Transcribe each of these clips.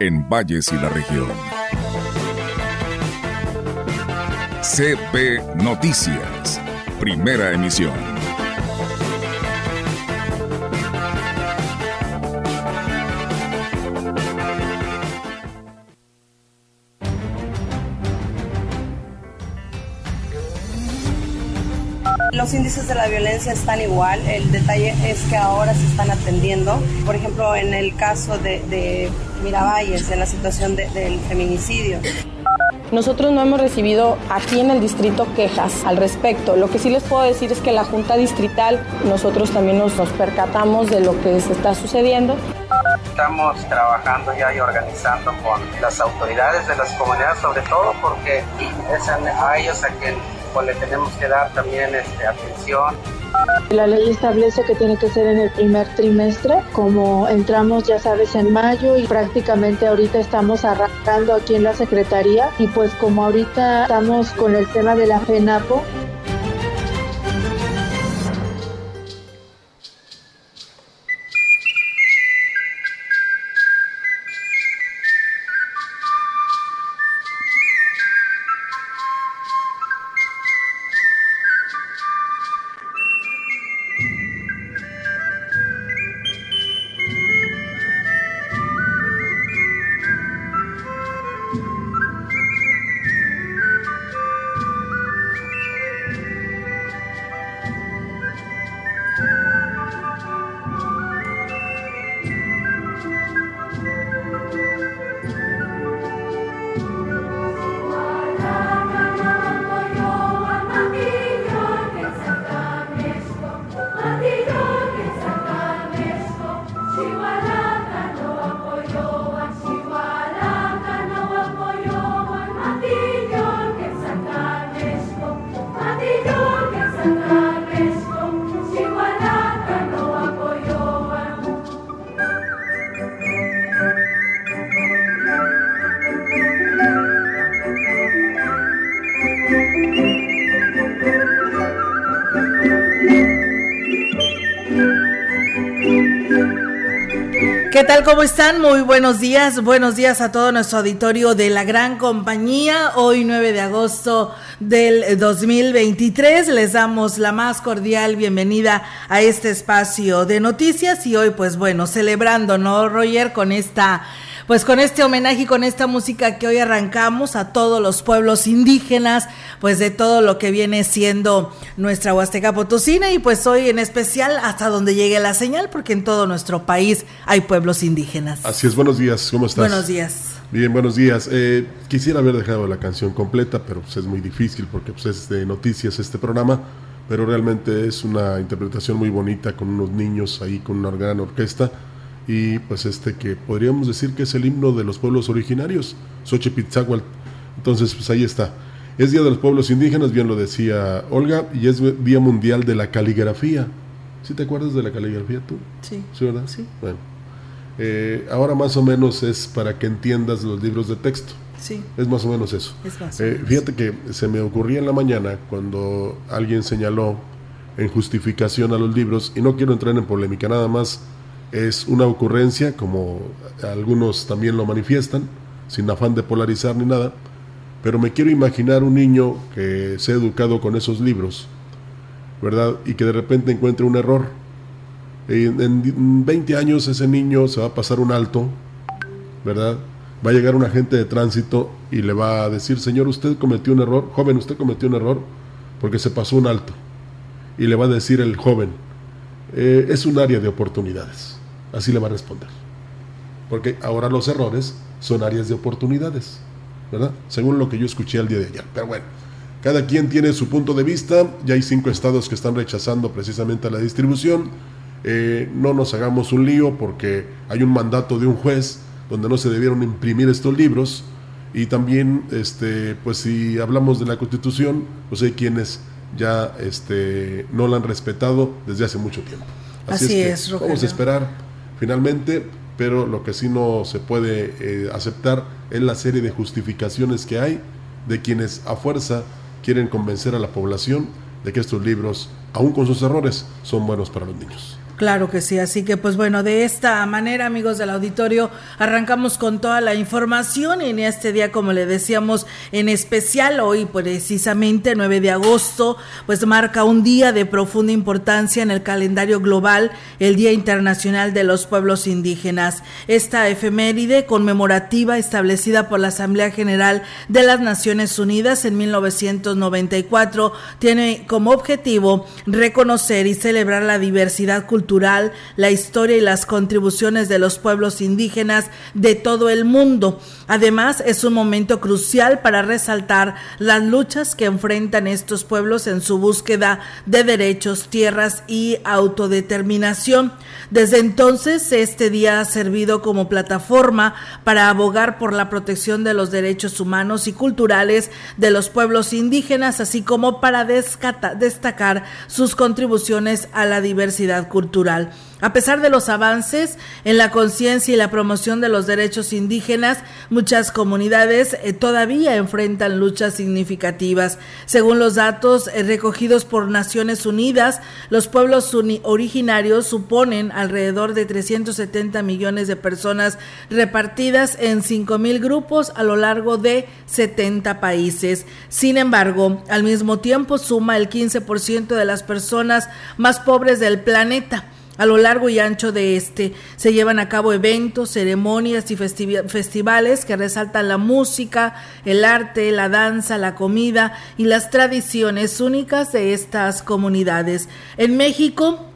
en Valles y la región. CB Noticias, primera emisión. Los índices de la violencia están igual, el detalle es que ahora se están atendiendo. Por ejemplo, en el caso de, de Miravalles, en la situación del feminicidio. Nosotros no hemos recibido aquí en el distrito quejas al respecto. Lo que sí les puedo decir es que la Junta Distrital, nosotros también nos, nos percatamos de lo que se está sucediendo. Estamos trabajando ya y organizando con las autoridades de las comunidades, sobre todo porque es a ellos a quien pues le tenemos que dar también este, atención. La ley establece que tiene que ser en el primer trimestre, como entramos ya sabes en mayo y prácticamente ahorita estamos arrancando aquí en la Secretaría y pues como ahorita estamos con el tema de la FENAPO, ¿Qué tal? ¿Cómo están? Muy buenos días. Buenos días a todo nuestro auditorio de la gran compañía. Hoy 9 de agosto del 2023 les damos la más cordial bienvenida a este espacio de noticias y hoy pues bueno, celebrando, ¿no, Roger? Con esta pues con este homenaje y con esta música que hoy arrancamos a todos los pueblos indígenas, pues de todo lo que viene siendo nuestra Huasteca Potosina y pues hoy en especial hasta donde llegue la señal, porque en todo nuestro país hay pueblos indígenas. Así es, buenos días, ¿cómo estás? Buenos días. Bien, buenos días. Eh, quisiera haber dejado la canción completa, pero pues es muy difícil porque pues, es de noticias este programa, pero realmente es una interpretación muy bonita con unos niños ahí con una gran orquesta y pues este que podríamos decir que es el himno de los pueblos originarios, Xochipitzahual. Entonces, pues ahí está. Es Día de los Pueblos Indígenas, bien lo decía Olga, y es Día Mundial de la Caligrafía. ¿Sí te acuerdas de la caligrafía tú? Sí. ¿Sí, verdad? Sí. Bueno. Eh, ahora más o menos es para que entiendas los libros de texto. Sí. Es más o menos eso. Es más o Eh, fíjate que se me ocurría en la mañana cuando alguien señaló en justificación a los libros, y no quiero entrar en polémica, nada más es una ocurrencia, como algunos también lo manifiestan, sin afán de polarizar ni nada, pero me quiero imaginar un niño que se ha educado con esos libros, ¿verdad? Y que de repente encuentre un error. En, en 20 años ese niño se va a pasar un alto, ¿verdad? Va a llegar un agente de tránsito y le va a decir, señor, usted cometió un error, joven, usted cometió un error porque se pasó un alto. Y le va a decir el joven, "Eh, es un área de oportunidades. Así le va a responder. Porque ahora los errores son áreas de oportunidades, ¿verdad? Según lo que yo escuché el día de ayer. Pero bueno, cada quien tiene su punto de vista. Ya hay cinco estados que están rechazando precisamente la distribución. Eh, no nos hagamos un lío porque hay un mandato de un juez donde no se debieron imprimir estos libros. Y también, este, pues si hablamos de la Constitución, pues hay quienes ya este, no la han respetado desde hace mucho tiempo. Así, es, Vamos a esperar finalmente, pero lo que sí no se puede eh, aceptar es la serie de justificaciones que hay de quienes a fuerza quieren convencer a la población de que estos libros, aun con sus errores, son buenos para los niños. Claro que sí, así que pues bueno, de esta manera amigos del auditorio arrancamos con toda la información y en este día como le decíamos en especial hoy precisamente 9 de agosto pues marca un día de profunda importancia en el calendario global, el Día Internacional de los Pueblos Indígenas. Esta efeméride conmemorativa establecida por la Asamblea General de las Naciones Unidas en 1994 tiene como objetivo reconocer y celebrar la diversidad cultural la historia y las contribuciones de los pueblos indígenas de todo el mundo. Además, es un momento crucial para resaltar las luchas que enfrentan estos pueblos en su búsqueda de derechos, tierras y autodeterminación. Desde entonces, este día ha servido como plataforma para abogar por la protección de los derechos humanos y culturales de los pueblos indígenas, así como para destacar sus contribuciones a la diversidad cultural cultural a pesar de los avances en la conciencia y la promoción de los derechos indígenas, muchas comunidades eh, todavía enfrentan luchas significativas. Según los datos eh, recogidos por Naciones Unidas, los pueblos originarios suponen alrededor de 370 millones de personas repartidas en 5 mil grupos a lo largo de 70 países. Sin embargo, al mismo tiempo suma el 15% de las personas más pobres del planeta. A lo largo y ancho de este se llevan a cabo eventos, ceremonias y festivales que resaltan la música, el arte, la danza, la comida y las tradiciones únicas de estas comunidades. En México,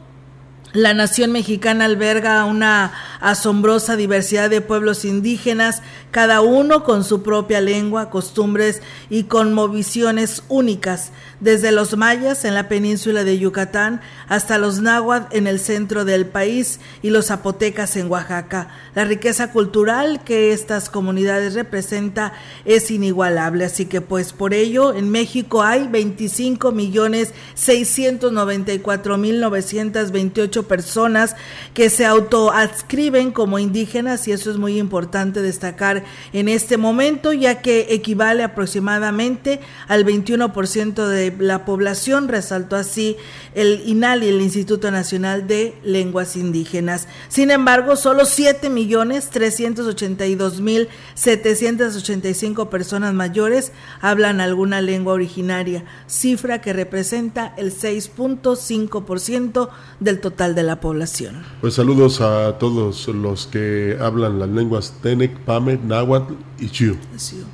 la nación mexicana alberga una asombrosa diversidad de pueblos indígenas, cada uno con su propia lengua, costumbres y conmovisiones únicas desde los mayas en la península de Yucatán hasta los náhuatl en el centro del país y los zapotecas en Oaxaca. La riqueza cultural que estas comunidades representa es inigualable, así que pues por ello en México hay 25 millones 694 mil 928 personas que se autoadscriben como indígenas y eso es muy importante destacar en este momento ya que equivale aproximadamente al 21% de la población, resaltó así el INALI, el Instituto Nacional de Lenguas Indígenas. Sin embargo, solo 7 millones 382 mil 785 personas mayores hablan alguna lengua originaria, cifra que representa el 6.5% del total de la población. Pues saludos a todos los que hablan las lenguas Tenec, Pame, Náhuatl y Chiu,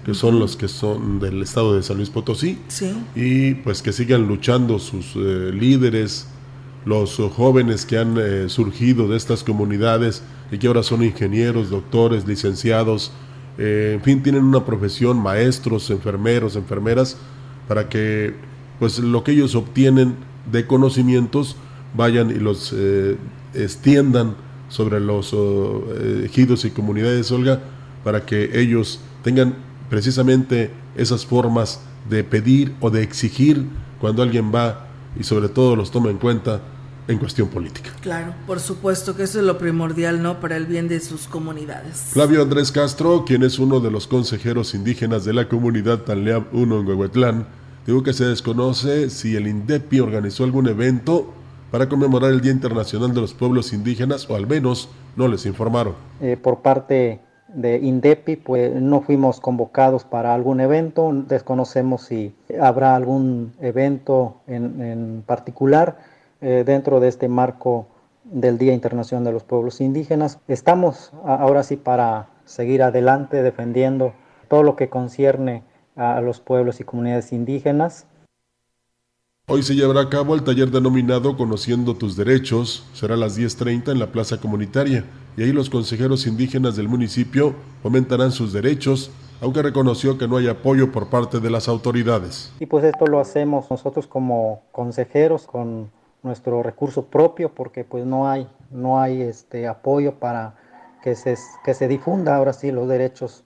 que son los que son del estado de San Luis Potosí. Sí. Y pues que sigan luchando sus eh, líderes, los jóvenes que han eh, surgido de estas comunidades y que ahora son ingenieros, doctores, licenciados, eh, en fin, tienen una profesión, maestros, enfermeros, enfermeras, para que pues lo que ellos obtienen de conocimientos vayan y los extiendan sobre los ejidos y comunidades, Olga, para que ellos tengan precisamente esas formas de pedir o de exigir cuando alguien va y sobre todo los toma en cuenta en cuestión política. Claro, por supuesto que eso es lo primordial, ¿no? Para el bien de sus comunidades. Flavio Andrés Castro, quien es uno de los consejeros indígenas de la comunidad Tanleab 1 en Huehuetlán, dijo que se desconoce si el INDEPI organizó algún evento para conmemorar el Día Internacional de los Pueblos Indígenas o al menos no les informaron. Eh, por parte de INDEPI, pues no fuimos convocados para algún evento, desconocemos si habrá algún evento en, particular eh, dentro de este marco del Día Internacional de los Pueblos Indígenas. Estamos ahora sí para seguir adelante defendiendo todo lo que concierne a los pueblos y comunidades indígenas Hoy se llevará a cabo el taller denominado Conociendo tus Derechos. Será a las 10.30 en la Plaza Comunitaria y ahí los consejeros indígenas del municipio fomentarán sus derechos, aunque reconoció que no hay apoyo por parte de las autoridades. Y pues esto lo hacemos nosotros como consejeros con nuestro recurso propio porque pues no hay no hay este apoyo para que se, que se difunda ahora sí los derechos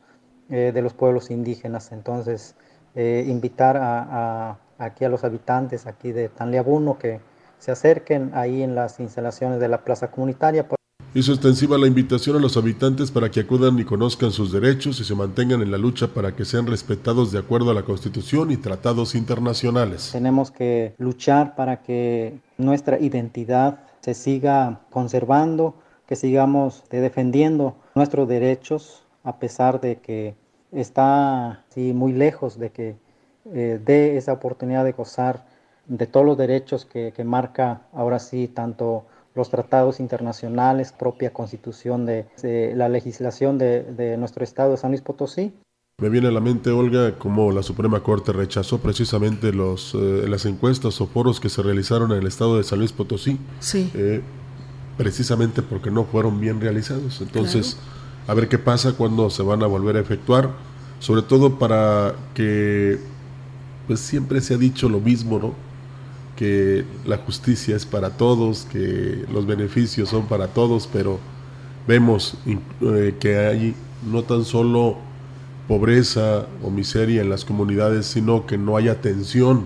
eh, de los pueblos indígenas. Entonces, eh, invitar a, aquí a los habitantes aquí de Tanleabuno que se acerquen ahí en las instalaciones de la plaza comunitaria. Hizo extensiva la invitación a los habitantes para que acudan y conozcan sus derechos y se mantengan en la lucha para que sean respetados de acuerdo a la Constitución y tratados internacionales. Tenemos que luchar para que nuestra identidad se siga conservando, que sigamos defendiendo nuestros derechos a pesar de que está sí, muy lejos de que eh, dé esa oportunidad de gozar de todos los derechos que, marca ahora sí tanto los tratados internacionales, propia constitución de, la legislación de, nuestro estado de San Luis Potosí. Me viene a la mente, Olga, como la Suprema Corte rechazó precisamente los, eh, las encuestas o foros que se realizaron en el estado de San Luis Potosí. Sí. Eh, precisamente porque no fueron bien realizados. Entonces, a ver qué pasa cuando se van a volver a efectuar, sobre todo para que, pues siempre se ha dicho lo mismo, ¿no? Que la justicia es para todos, que los beneficios son para todos, pero vemos eh, que hay no tan solo pobreza o miseria en las comunidades, sino que no hay atención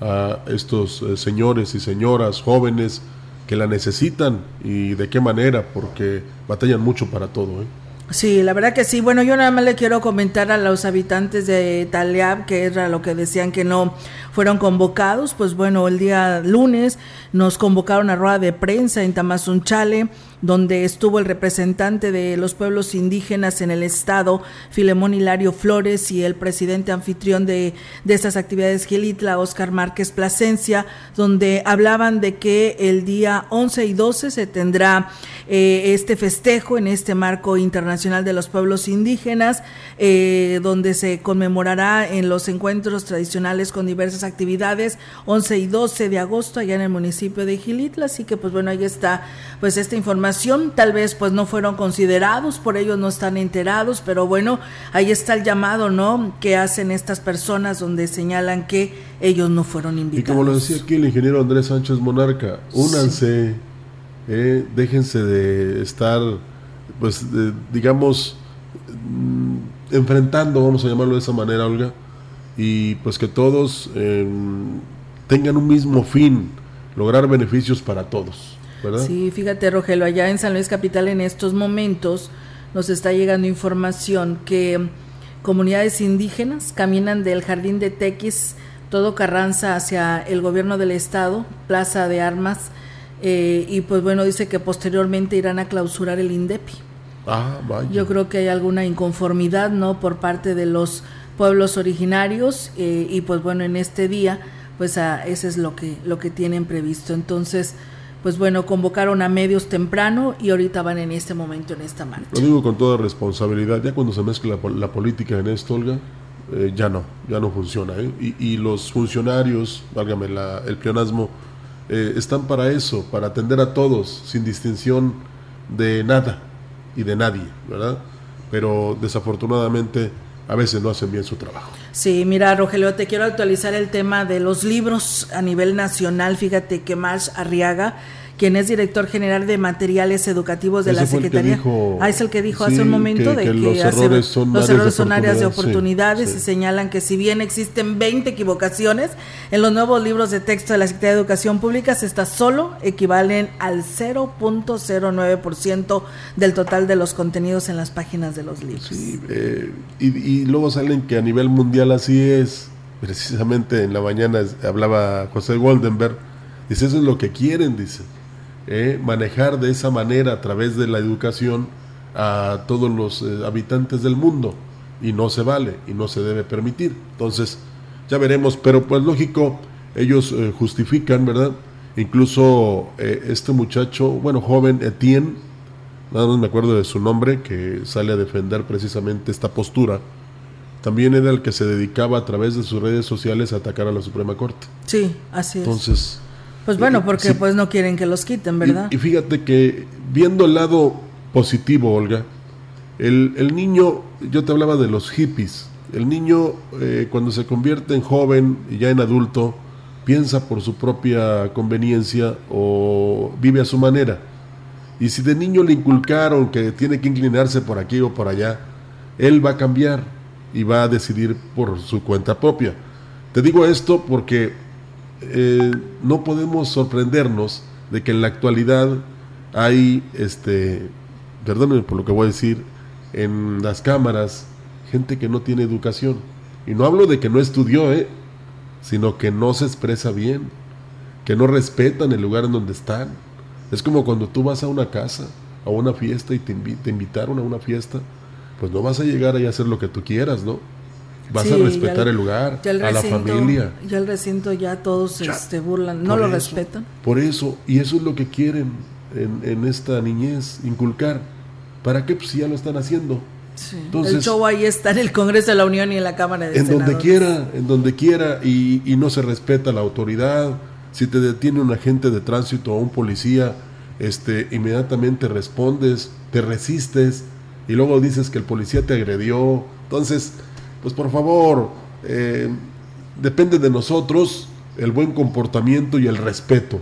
a estos eh, señores y señoras jóvenes que la necesitan y de qué manera, porque batallan mucho para todo. ¿eh? Sí, la verdad que sí. Bueno, yo nada más le quiero comentar a los habitantes de Taleab, que era lo que decían que no fueron convocados. Pues bueno, el día lunes nos convocaron a rueda de prensa en Tamazunchale, donde estuvo el representante de los pueblos indígenas en el estado, Filemón Hilario Flores, y el presidente anfitrión de, de estas actividades, Gilitla, Oscar Márquez Plasencia, donde hablaban de que el día 11 y 12 se tendrá eh, este festejo en este marco internacional de los pueblos indígenas, eh, donde se conmemorará en los encuentros tradicionales con diversas actividades 11 y 12 de agosto allá en el municipio de Gilitla, así que pues bueno, ahí está pues esta información, tal vez pues no fueron considerados, por ellos no están enterados, pero bueno, ahí está el llamado, ¿no? que hacen estas personas donde señalan que ellos no fueron invitados. Y como lo decía aquí el ingeniero Andrés Sánchez Monarca, únanse eh, déjense de estar, pues, digamos, mm, enfrentando, vamos a llamarlo de esa manera, Olga, y pues que todos em, tengan un mismo fin, lograr beneficios para todos. ¿Verdad? Sí, fíjate, Rogelio, allá en San Luis Capital en estos momentos nos está llegando información que comunidades indígenas caminan del jardín de Tequis, todo Carranza, hacia el gobierno del estado, Plaza de Armas, eh, y pues bueno, dice que posteriormente irán a clausurar el INDEPI. Ah, vaya. Yo creo que hay alguna inconformidad, ¿no? Por parte de los pueblos originarios eh, y pues bueno, en este día, pues a, ese es lo que, lo que tienen previsto. Entonces, pues bueno, convocaron a medios temprano y ahorita van en este momento en esta marcha. Lo digo con toda responsabilidad, ya cuando se mezcla la, política en esto, Olga, eh, ya no, ya no funciona. Y, y, los funcionarios, válgame el pleonasmo, eh, están para eso, para atender a todos, sin distinción de nada y de nadie, ¿verdad? Pero desafortunadamente a veces no hacen bien su trabajo. Sí, mira, Rogelio, te quiero actualizar el tema de los libros a nivel nacional. Fíjate que Marsh Arriaga quien es director general de materiales educativos de la Secretaría. ah, es el que dijo hace un momento de que, los, errores son, áreas de oportunidades y señalan que si bien existen 20 equivocaciones en los nuevos libros de texto de la Secretaría de Educación Pública, estas solo equivalen al 0.09% del total de los contenidos en las páginas de los libros. Sí, eh, y, y luego salen que a nivel mundial así es. Precisamente en la mañana hablaba José Goldenberg, dice, eso es lo que quieren, dice eh, manejar de esa manera a través de la educación a todos los eh, habitantes del mundo y no se vale y no se debe permitir. Entonces, ya veremos, pero pues lógico, ellos eh, justifican, ¿verdad? Incluso este muchacho, bueno, joven, Etienne, nada más me acuerdo de su nombre, que sale a defender precisamente esta postura, también era el que se dedicaba a través de sus redes sociales a atacar a la Suprema Corte. Sí, así es. Entonces, pues bueno, porque pues no quieren que los quiten, ¿verdad? Y, fíjate que viendo el lado positivo, Olga, el, el, niño, yo te hablaba de los hippies, el niño eh, cuando se convierte en joven y ya en adulto, piensa por su propia conveniencia o vive a su manera. Y si de niño le inculcaron que tiene que inclinarse por aquí o por allá, él va a cambiar y va a decidir por su cuenta propia. Te digo esto porque eh, no podemos sorprendernos de que en la actualidad hay, este, perdónenme por lo que voy a decir, en las cámaras, gente que no tiene educación. Y no hablo de que no estudió, ¿eh? sino que no se expresa bien, que no respetan el lugar en donde están. Es como cuando tú vas a una casa, a una fiesta y te, invitaron a una fiesta, pues no vas a llegar ahí a hacer lo que tú quieras, ¿no? Vas a respetar el, lugar, a la familia. Ya el recinto ya todos se este, burlan, no lo respetan. Por eso, y eso es lo que quieren en, esta niñez, inculcar. ¿Para qué? Pues ya lo están haciendo. Entonces, el show ahí está en el Congreso de la Unión y en la Cámara de En donde quiera, en donde quiera, y, y, no se respeta la autoridad. Si te detiene un agente de tránsito o un policía, este, inmediatamente respondes, te resistes, y luego dices que el policía te agredió. Entonces, pues por favor, eh, depende de nosotros el buen comportamiento y el respeto,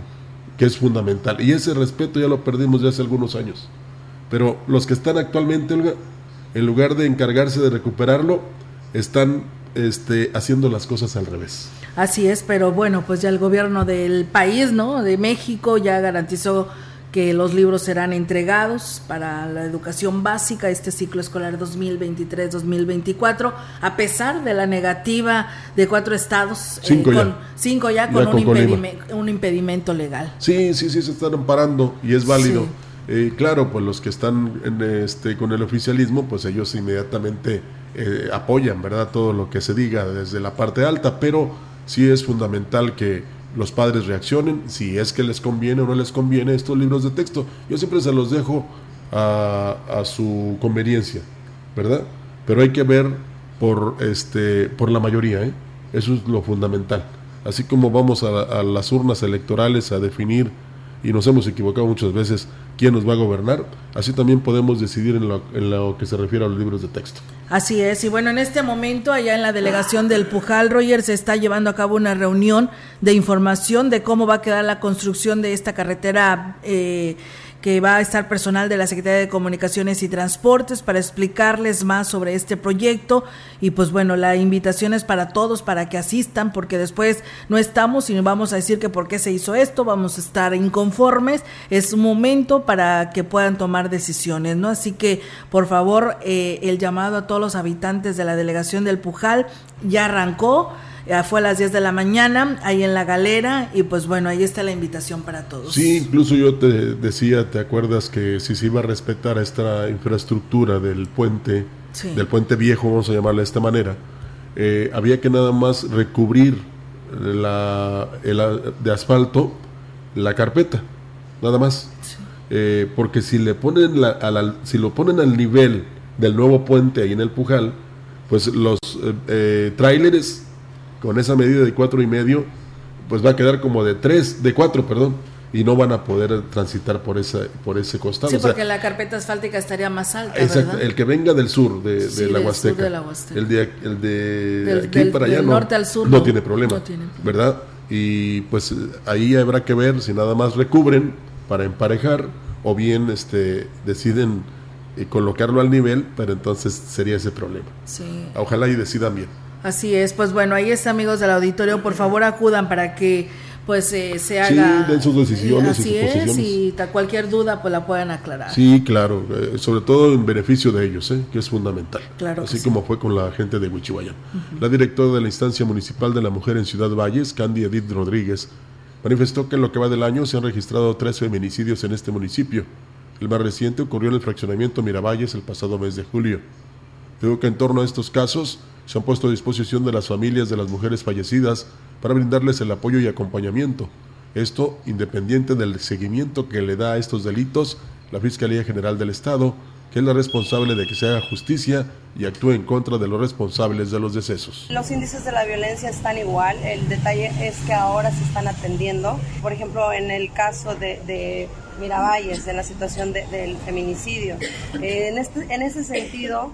que es fundamental. Y ese respeto ya lo perdimos ya hace algunos años. Pero los que están actualmente, en lugar de encargarse de recuperarlo, están este, haciendo las cosas al revés. Así es, pero bueno, pues ya el gobierno del país, ¿no? De México ya garantizó que los libros serán entregados para la educación básica este ciclo escolar 2023-2024, a pesar de la negativa de cuatro estados, eh, cinco, ya. cinco ya, con, un, impedimento, un, impedimento legal. Sí, sí, sí, se están amparando y es válido. Eh, claro, pues los que están en este, con el oficialismo, pues ellos inmediatamente eh, apoyan, ¿verdad? Todo lo que se diga desde la parte alta, pero sí es fundamental que los padres reaccionen, si es que les conviene o no les conviene estos libros de texto. Yo siempre se los dejo a, su conveniencia, ¿verdad? Pero hay que ver por, este, por la mayoría, ¿eh? eso es lo fundamental. Así como vamos a, las urnas electorales a definir, y nos hemos equivocado muchas veces, quién nos va a gobernar, así también podemos decidir en lo, en lo que se refiere a los libros de texto. Así es, y bueno, en este momento allá en la delegación del Pujal, Roger, se está llevando a cabo una reunión de información de cómo va a quedar la construcción de esta carretera eh, que va a estar personal de la Secretaría de Comunicaciones y Transportes para explicarles más sobre este proyecto. Y pues bueno, la invitación es para todos para que asistan porque después no estamos y vamos a decir que por qué se hizo esto, vamos a estar inconformes, es un momento para que puedan tomar decisiones, ¿no? Así que por favor, eh, el llamado a todos los habitantes de la delegación del Pujal ya arrancó fue a las 10 de la mañana, ahí en la galera, y pues bueno, ahí está la invitación para todos. Sí, incluso yo te decía, ¿te acuerdas que si se iba a respetar esta infraestructura del puente, del puente viejo, vamos a llamarle de esta manera, eh, había que nada más recubrir la, de asfalto la carpeta, nada más. Eh, porque si le ponen la, si lo ponen al nivel del nuevo puente ahí en el Pujal, pues los eh, eh tráileres con esa medida de cuatro y medio, pues va a quedar como de tres, de cuatro, perdón, y no van a poder transitar por ese, por ese costado. Sí, porque la carpeta asfáltica estaría más alta. Exacto, el que venga del sur de, la Huasteca. El de, el de aquí para allá no, norte al sur, no, tiene problema, ¿verdad? Y pues ahí habrá que ver si nada más recubren para emparejar o bien este deciden eh, colocarlo al nivel, pero entonces sería ese problema. Sí. Ojalá y decidan bien. Así es, pues bueno, ahí está amigos del auditorio, por favor acudan para que pues eh, se haga sí, den sus decisiones así y sus es, y cualquier duda pues la puedan aclarar. Sí, claro, eh, sobre todo en beneficio de ellos, eh, que es fundamental. Claro así como fue con la gente de Huichihuayán. La directora de la instancia municipal de la mujer en Ciudad Valles, Candy Edith Rodríguez, manifestó que en lo que va del año se han registrado tres feminicidios en este municipio. El más reciente ocurrió en el fraccionamiento Miravalles el pasado mes de julio. Digo que en torno a estos casos se han puesto a disposición de las familias de las mujeres fallecidas para brindarles el apoyo y acompañamiento. Esto independiente del seguimiento que le da a estos delitos la Fiscalía General del Estado, que es la responsable de que se haga justicia y actúe en contra de los responsables de los decesos. Los índices de la violencia están igual, el detalle es que ahora se están atendiendo. Por ejemplo, en el caso de, Miravalles, en la situación del feminicidio. En, este, en ese sentido,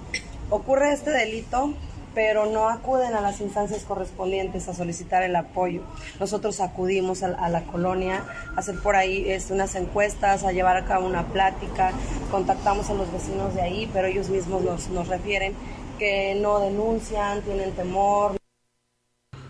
ocurre este delito pero no acuden a las instancias correspondientes a solicitar el apoyo. Nosotros acudimos a, la colonia a hacer por ahí este, unas encuestas, a llevar a cabo una plática, contactamos a los vecinos de ahí, pero ellos mismos nos, nos refieren que no denuncian, tienen temor.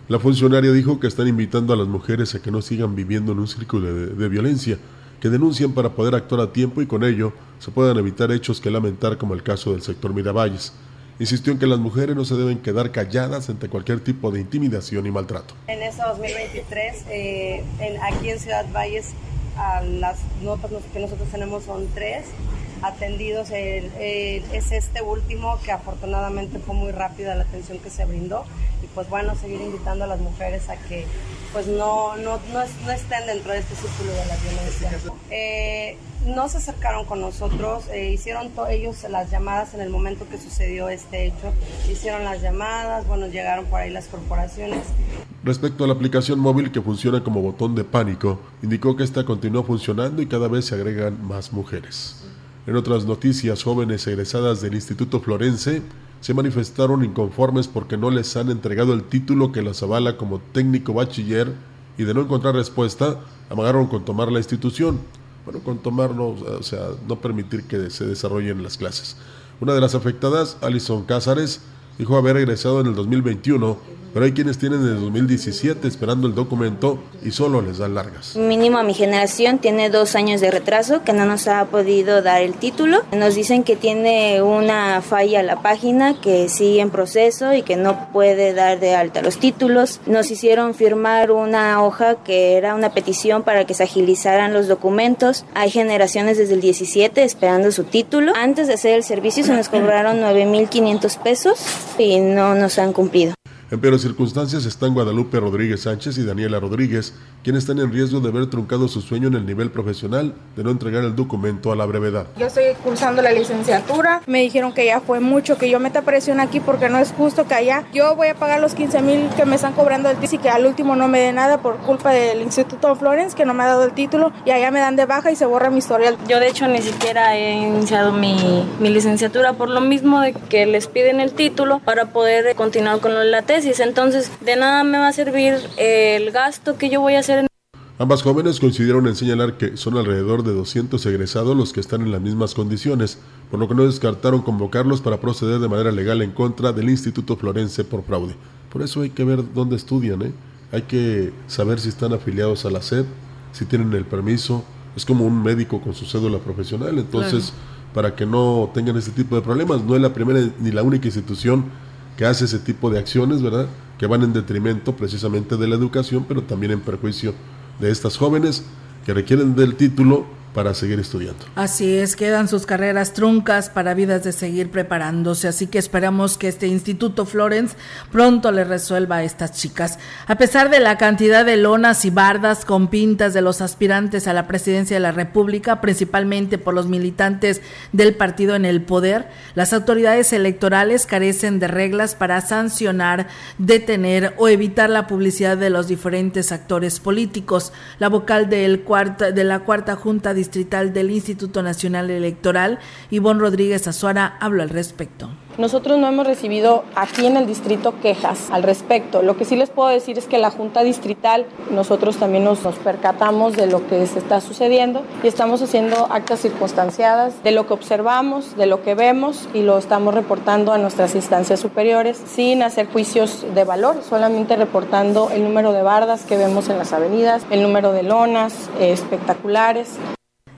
La funcionaria dijo que están invitando a las mujeres a que no sigan viviendo en un círculo de, violencia, que denuncien para poder actuar a tiempo y con ello se puedan evitar hechos que lamentar como el caso del sector Miravalles. Insistió en que las mujeres no se deben quedar calladas ante cualquier tipo de intimidación y maltrato. En este 2023, eh, aquí en Ciudad Valles, las notas que nosotros tenemos son tres atendidos. es este último que afortunadamente fue muy rápida la atención que se brindó. Y pues bueno, seguir invitando a las mujeres a que pues no, no, no, estén dentro de este círculo de la violencia. Eh, no se acercaron con nosotros, eh, hicieron ellos las llamadas en el momento que sucedió este hecho, hicieron las llamadas, bueno, llegaron por ahí las corporaciones. Respecto a la aplicación móvil que funciona como botón de pánico, indicó que esta continúa funcionando y cada vez se agregan más mujeres. En otras noticias, jóvenes egresadas del Instituto Florense se manifestaron inconformes porque no les han entregado el título que las avala como técnico bachiller y de no encontrar respuesta, amagaron con tomar la institución. Bueno, con tomarlo, o sea, no permitir que se desarrollen las clases. Una de las afectadas, Alison Cázares, dijo haber egresado en el 2021 pero hay quienes tienen desde 2017 esperando el documento y solo les dan largas. Mínimo a mi generación tiene dos años de retraso que no nos ha podido dar el título. Nos dicen que tiene una falla la página, que sigue en proceso y que no puede dar de alta los títulos. Nos hicieron firmar una hoja que era una petición para que se agilizaran los documentos. Hay generaciones desde el 17 esperando su título. Antes de hacer el servicio se nos cobraron 9.500 pesos y no nos han cumplido. En peores circunstancias están Guadalupe Rodríguez Sánchez y Daniela Rodríguez, quienes están en riesgo de haber truncado su sueño en el nivel profesional de no entregar el documento a la brevedad. Yo estoy cursando la licenciatura, me dijeron que ya fue mucho, que yo meta presión aquí porque no es justo que allá yo voy a pagar los 15 mil que me están cobrando el TIS y que al último no me dé nada por culpa del Instituto Florence que no me ha dado el título y allá me dan de baja y se borra mi historial. Yo de hecho ni siquiera he iniciado mi, mi licenciatura por lo mismo de que les piden el título para poder continuar con la tesis, entonces de nada me va a servir el gasto que yo voy a hacer en Ambas jóvenes coincidieron en señalar que son alrededor de 200 egresados los que están en las mismas condiciones, por lo que no descartaron convocarlos para proceder de manera legal en contra del Instituto Florense por fraude. Por eso hay que ver dónde estudian, ¿eh? hay que saber si están afiliados a la SED, si tienen el permiso. Es como un médico con su cédula profesional, entonces para que no tengan ese tipo de problemas, no es la primera ni la única institución que hace ese tipo de acciones, ¿verdad? Que van en detrimento precisamente de la educación, pero también en perjuicio de estas jóvenes que requieren del título para seguir estudiando. Así es, quedan sus carreras truncas para vidas de seguir preparándose, así que esperamos que este Instituto Florence pronto le resuelva a estas chicas. A pesar de la cantidad de lonas y bardas con pintas de los aspirantes a la presidencia de la República, principalmente por los militantes del partido en el poder, las autoridades electorales carecen de reglas para sancionar, detener o evitar la publicidad de los diferentes actores políticos. La vocal del cuarta, de la cuarta Junta distrital del Instituto Nacional Electoral, Ivonne Rodríguez Azuara, habló al respecto. Nosotros no hemos recibido aquí en el distrito quejas al respecto. Lo que sí les puedo decir es que la Junta Distrital, nosotros también nos, percatamos de lo que se está sucediendo y estamos haciendo actas circunstanciadas de lo que observamos, de lo que vemos y lo estamos reportando a nuestras instancias superiores sin hacer juicios de valor, solamente reportando el número de bardas que vemos en las avenidas, el número de lonas eh, espectaculares,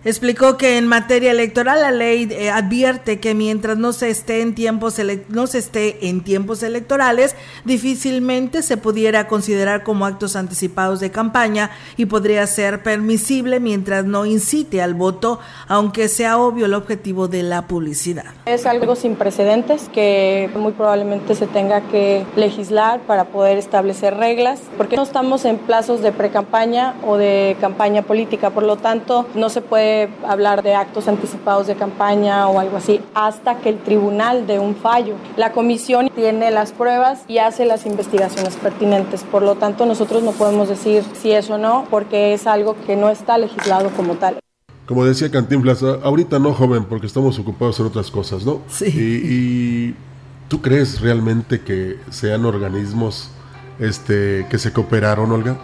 Explicó que en materia electoral la ley eh, advierte que mientras no se esté en tiempos no se esté en tiempos electorales, difícilmente se pudiera considerar como actos anticipados de campaña y podría ser permisible mientras no incite al voto, aunque sea obvio el objetivo de la publicidad. Es algo sin precedentes que muy probablemente se tenga que legislar para poder establecer reglas, porque no estamos en plazos de precampaña o de campaña política, por lo tanto no se puede hablar de actos anticipados de campaña o algo así hasta que el tribunal dé un fallo. La comisión tiene las pruebas y hace las investigaciones pertinentes. Por lo tanto, nosotros no podemos decir si es o no porque es algo que no está legislado como tal. Como decía Cantinflas, ahorita no, joven, porque estamos ocupados en otras cosas, ¿no? Sí. Y, ¿Tú crees realmente que sean organismos este, que se cooperaron, Olga?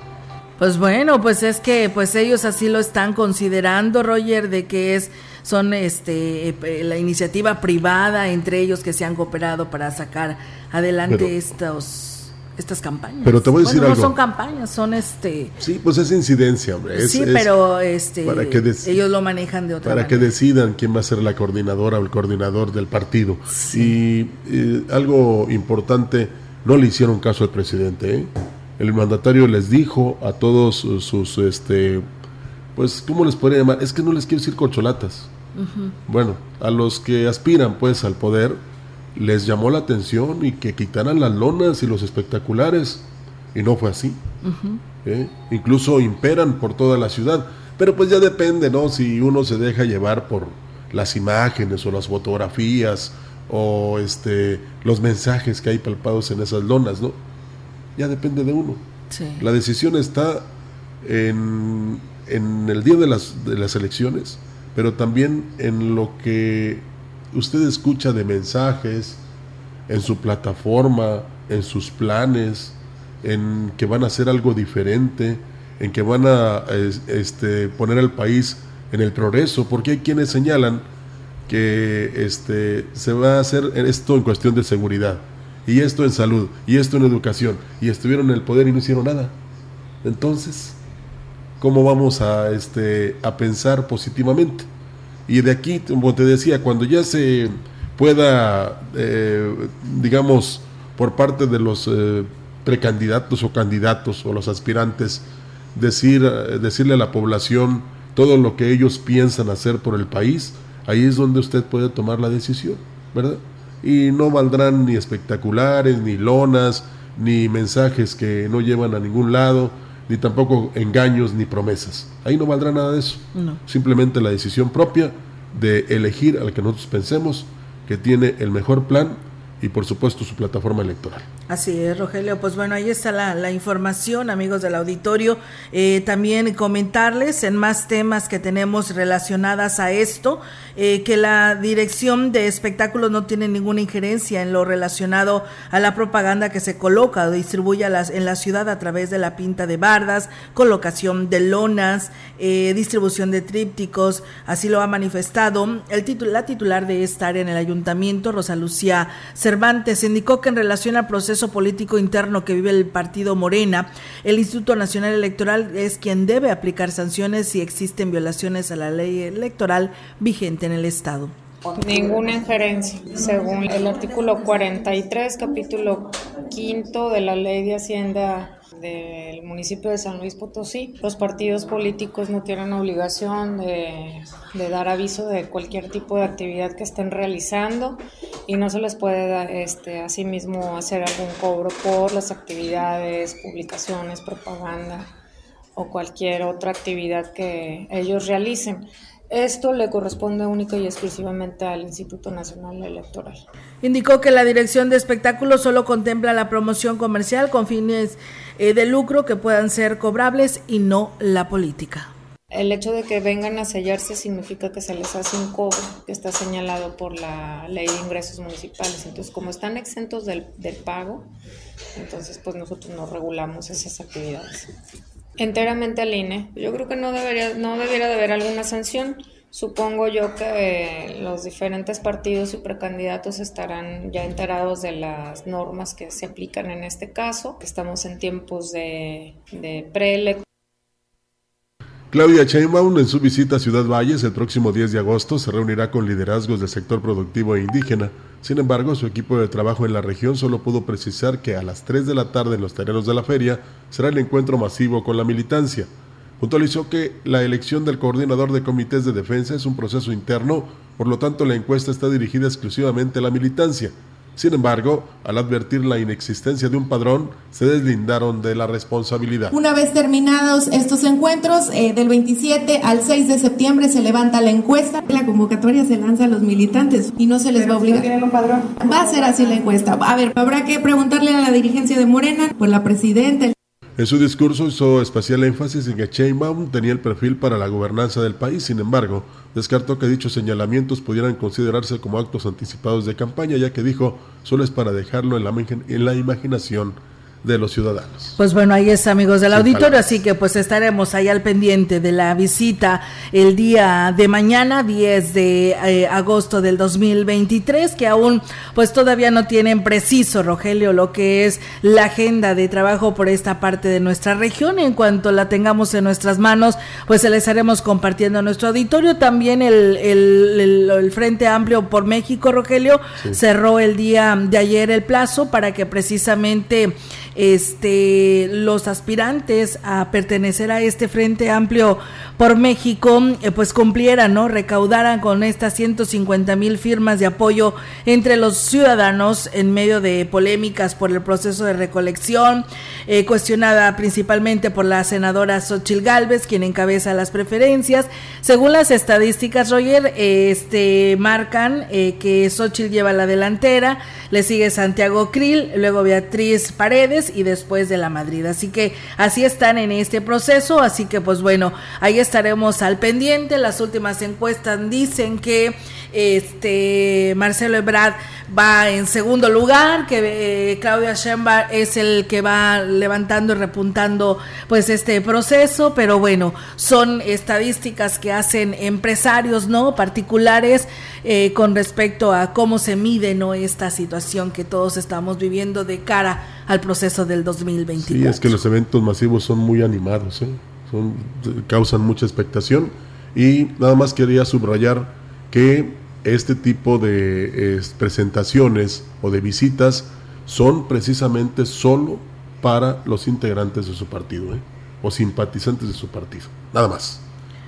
Pues bueno, pues es que pues ellos así lo están considerando, Roger, de que es son este eh, la iniciativa privada entre ellos que se han cooperado para sacar adelante estos estas campañas. Pero te voy a decir no algo. son campañas, son este Sí, pues es incidencia, hombre. Sí, pero este para que ellos lo manejan de otra para manera. que decidan quién va a ser la coordinadora o el coordinador del partido. Y eh, algo importante, no le hicieron caso al presidente. ¿eh? El mandatario les dijo a todos sus, este, pues, ¿cómo les podría llamar? Es que no les quiero decir corcholatas. Bueno, a los que aspiran pues al poder, les llamó la atención y que quitaran las lonas y los espectaculares. Y no fue así. ¿eh? Incluso imperan por toda la ciudad. Pero pues ya depende, ¿no? Si uno se deja llevar por las imágenes o las fotografías o este los mensajes que hay palpados en esas lonas, ¿no? Ya depende de uno. Sí. La decisión está en, en el día de las, de las elecciones, pero también en lo que usted escucha de mensajes, en su plataforma, en sus planes, en que van a hacer algo diferente, en que van a es- este, poner al país en el progreso, porque hay quienes señalan que este, se va a hacer esto en cuestión de seguridad, y esto en salud, y esto en educación, y estuvieron en el poder y no hicieron nada. Entonces, ¿cómo vamos a, este, a pensar positivamente? Y de aquí, como te decía, cuando ya se pueda, eh, digamos, por parte de los eh, precandidatos o candidatos o los aspirantes, decir, decirle a la población todo lo que ellos piensan hacer por el país, ahí es donde usted puede tomar la decisión, ¿verdad? Y no valdrán ni espectaculares, ni lonas, ni mensajes que no llevan a ningún lado, ni tampoco engaños ni promesas. Ahí no valdrá nada de eso. No. Simplemente la decisión propia de elegir al que nosotros pensemos que tiene el mejor plan y por supuesto su plataforma electoral. Así es, Rogelio. Pues bueno, ahí está la, la información, amigos del auditorio. Eh, también comentarles en más temas que tenemos relacionadas a esto, eh, que la dirección de espectáculos no tiene ninguna injerencia en lo relacionado a la propaganda que se coloca o distribuye las, en la ciudad a través de la pinta de bardas, colocación de lonas, eh, distribución de trípticos. Así lo ha manifestado el titu- la titular de esta área en el ayuntamiento, Rosa Lucía Cervantes, indicó que en relación al proceso político interno que vive el partido Morena, el Instituto Nacional Electoral es quien debe aplicar sanciones si existen violaciones a la ley electoral vigente en el Estado. Ninguna injerencia. Según el artículo 43, capítulo quinto de la Ley de Hacienda del municipio de San Luis Potosí, los partidos políticos no tienen obligación de, dar aviso de cualquier tipo de actividad que estén realizando y no se les puede este, asimismo hacer algún cobro por las actividades, publicaciones, propaganda o cualquier otra actividad que ellos realicen. Esto le corresponde única y exclusivamente al Instituto Nacional Electoral. Indicó que la dirección de espectáculos solo contempla la promoción comercial con fines eh, de lucro que puedan ser cobrables y no la política. El hecho de que vengan a sellarse significa que se les hace un cobro que está señalado por la ley de ingresos municipales. Entonces, como están exentos del, del pago, entonces pues nosotros no regulamos esas actividades. Enteramente al INE. Yo creo que no debería, no debiera de haber alguna sanción. Supongo yo que los diferentes partidos y precandidatos estarán ya enterados de las normas que se aplican en este caso, que estamos en tiempos de, de. Claudia Sheinbaum en su visita a Ciudad Valles el próximo 10 de agosto se reunirá con liderazgos del sector productivo e indígena. Sin embargo, su equipo de trabajo en la región solo pudo precisar que a las 3 de la tarde en los terrenos de la feria será el encuentro masivo con la militancia. Puntualizó que la elección del coordinador de comités de defensa es un proceso interno, por lo tanto la encuesta está dirigida exclusivamente a la militancia. Sin embargo, al advertir la inexistencia de un padrón, se deslindaron de la responsabilidad. Una vez terminados estos encuentros, eh, del 27 al 6 de septiembre se levanta la encuesta. La convocatoria se lanza a los militantes y no se les va a obligar. Va a ser así la encuesta. A ver, habrá que preguntarle a la dirigencia de Morena, por la presidenta. En su discurso hizo especial énfasis en que Sheinbaum tenía el perfil para la gobernanza del país, sin embargo, descartó que dichos señalamientos pudieran considerarse como actos anticipados de campaña, ya que dijo solo es para dejarlo en la, en la imaginación de los ciudadanos. Pues bueno, ahí es amigos del auditorio, así que pues estaremos ahí al pendiente de la visita el día de mañana, 10 de eh, agosto del 2023, que aún pues todavía no tienen preciso, Rogelio, lo que es la agenda de trabajo por esta parte de nuestra región. En cuanto la tengamos en nuestras manos, pues se les estaremos compartiendo a nuestro auditorio. También el, el, Frente Amplio por México, Rogelio, cerró el día de ayer el plazo para que precisamente este, los aspirantes a pertenecer a este Frente Amplio por México, eh, pues cumplieran, ¿no? Recaudaran con estas 150 mil firmas de apoyo entre los ciudadanos en medio de polémicas por el proceso de recolección, eh, cuestionada principalmente por la senadora Xochil Gálvez, quien encabeza las preferencias. Según las estadísticas, Roger, este, marcan eh, que Xochil lleva la delantera, le sigue Santiago Krill, luego Beatriz Paredes y después de la Madrid. Así que así están en este proceso, así que pues bueno, ahí estaremos al pendiente. Las últimas encuestas dicen que este Marcelo Ebrard va en segundo lugar, que eh, Claudia Sheinbaum es el que va levantando y repuntando pues este proceso, pero bueno, son estadísticas que hacen empresarios, ¿no? particulares eh, con respecto a cómo se mide no esta situación que todos estamos viviendo de cara al proceso del 2024. Sí, es que los eventos masivos son muy animados, ¿eh? son, causan mucha expectación y nada más quería subrayar que este tipo de presentaciones o de visitas son precisamente solo para los integrantes de su partido ¿eh? o simpatizantes de su partido, nada más.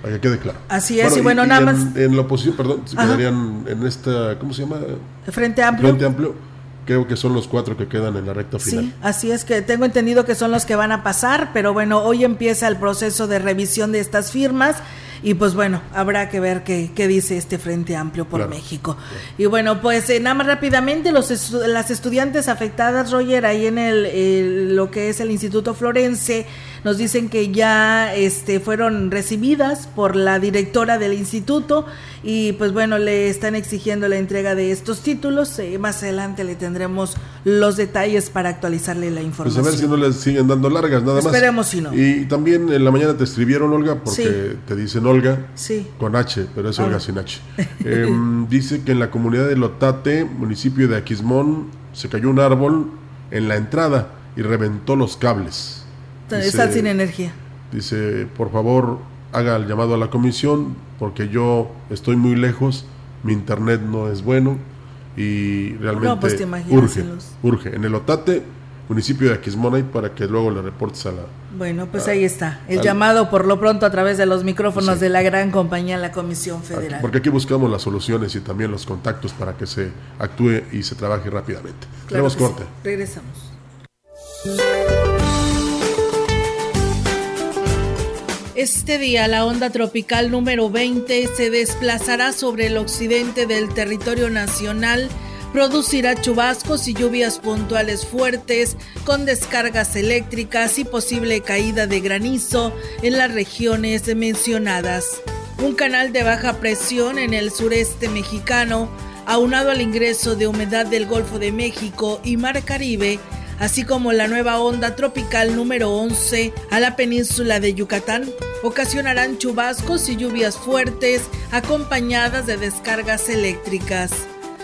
Para que quede claro. Así es, y, bueno, nada más. En la oposición, perdón, se quedarían en esta, ¿cómo se llama? Frente Amplio. Frente Amplio creo que son los cuatro que quedan en la recta final. Sí, así es que tengo entendido que son los que van a pasar, pero bueno, hoy empieza el proceso de revisión de estas firmas y pues bueno, habrá que ver qué, qué dice este Frente Amplio por México. Y bueno, pues eh, nada más rápidamente, los las estudiantes afectadas, Roger, ahí en el, lo que es el Instituto Florense, nos dicen que ya este, fueron recibidas por la directora del instituto y pues bueno, le están exigiendo la entrega de estos títulos. Eh, más adelante le tendremos los detalles para actualizarle la información. Pues a ver si no les siguen dando largas, nada más. Esperemos si no. Y también en la mañana te escribieron, Olga, porque te dicen Olga sí. con H, pero es Olga sin H. Em, dice que en la comunidad de Lotate, municipio de Aquismón, se cayó un árbol en la entrada y reventó los cables. Está sin energía. Dice, por favor, haga el llamado a la comisión porque yo estoy muy lejos, mi internet no es bueno y realmente pues urge, urge. En el Otate, municipio de Aquismonay, para que luego le reportes a la... Bueno, pues ahí está, el llamado por lo pronto a través de los micrófonos de la gran compañía, la Comisión Federal. porque aquí buscamos las soluciones y también los contactos para que se actúe y se trabaje rápidamente. Tenemos corte. Regresamos. Este día la onda tropical número 20 se desplazará sobre el occidente del territorio nacional, producirá chubascos y lluvias puntuales fuertes con descargas eléctricas y posible caída de granizo en las regiones mencionadas. Un canal de baja presión en el sureste mexicano, aunado al ingreso de humedad del Golfo de México y Mar Caribe, así como la nueva onda tropical número 11 a la península de Yucatán, ocasionarán chubascos y lluvias fuertes acompañadas de descargas eléctricas.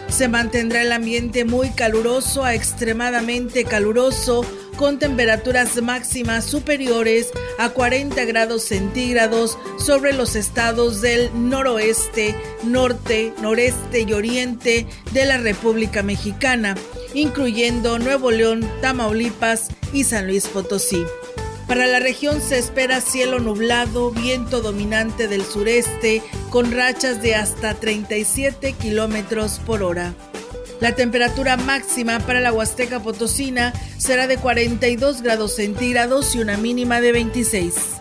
Se mantendrá el ambiente muy caluroso a extremadamente caluroso con temperaturas máximas superiores a 40 grados centígrados sobre los estados del noroeste, norte, noreste y oriente de la República Mexicana, incluyendo Nuevo León, Tamaulipas y San Luis Potosí. Para la región se espera cielo nublado, viento dominante del sureste, con rachas de hasta 37 kilómetros por hora. La temperatura máxima para la Huasteca Potosina será de 42 grados centígrados y una mínima de 26.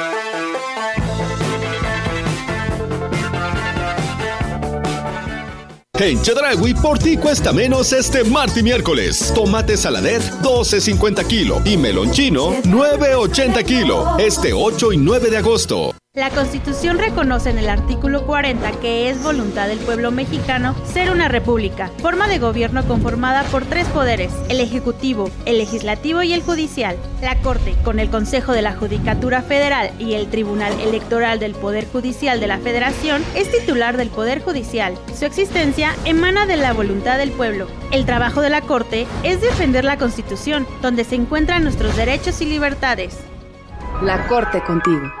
En Chedragui por ti cuesta menos este martes y miércoles. Tomate saladet 12.50 kilo y melón chino 9.80 kilo. Este 8 y 9 de agosto. La Constitución reconoce en el artículo 40 que es voluntad del pueblo mexicano ser una república, forma de gobierno conformada por tres poderes, el Ejecutivo, el Legislativo y el Judicial. La Corte, con el Consejo de la Judicatura Federal y el Tribunal Electoral del Poder Judicial de la Federación, es titular del Poder Judicial. Su existencia emana de la voluntad del pueblo. El trabajo de la Corte es defender la Constitución, donde se encuentran nuestros derechos y libertades. La Corte contigo.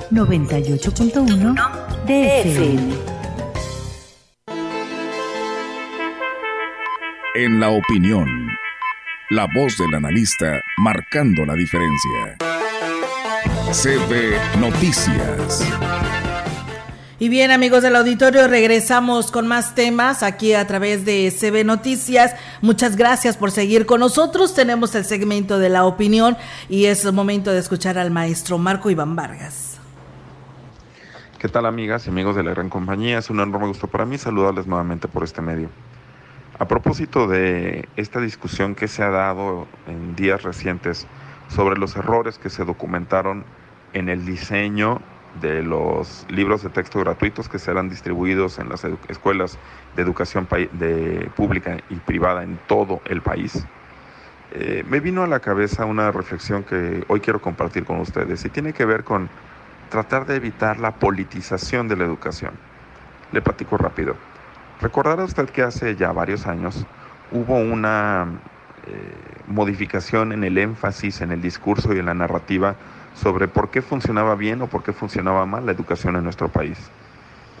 98.1 DFM. En la opinión, la voz del analista marcando la diferencia. CB Noticias. Y bien, amigos del auditorio, regresamos con más temas aquí a través de CB Noticias. Muchas gracias por seguir con nosotros. Tenemos el segmento de la opinión y es momento de escuchar al maestro Marco Iván Vargas. ¿Qué tal, amigas y amigos de la gran compañía? Es un enorme gusto para mí saludarles nuevamente por este medio. A propósito de esta discusión que se ha dado en días recientes sobre los errores que se documentaron en el diseño de los libros de texto gratuitos que serán distribuidos en las escuelas de educación de pública y privada en todo el país. Eh, me vino a la cabeza una reflexión que hoy quiero compartir con ustedes y tiene que ver con tratar de evitar la politización de la educación. Le platico rápido. Recordará usted que hace ya varios años hubo una eh, modificación en el énfasis, en el discurso y en la narrativa sobre por qué funcionaba bien o por qué funcionaba mal la educación en nuestro país.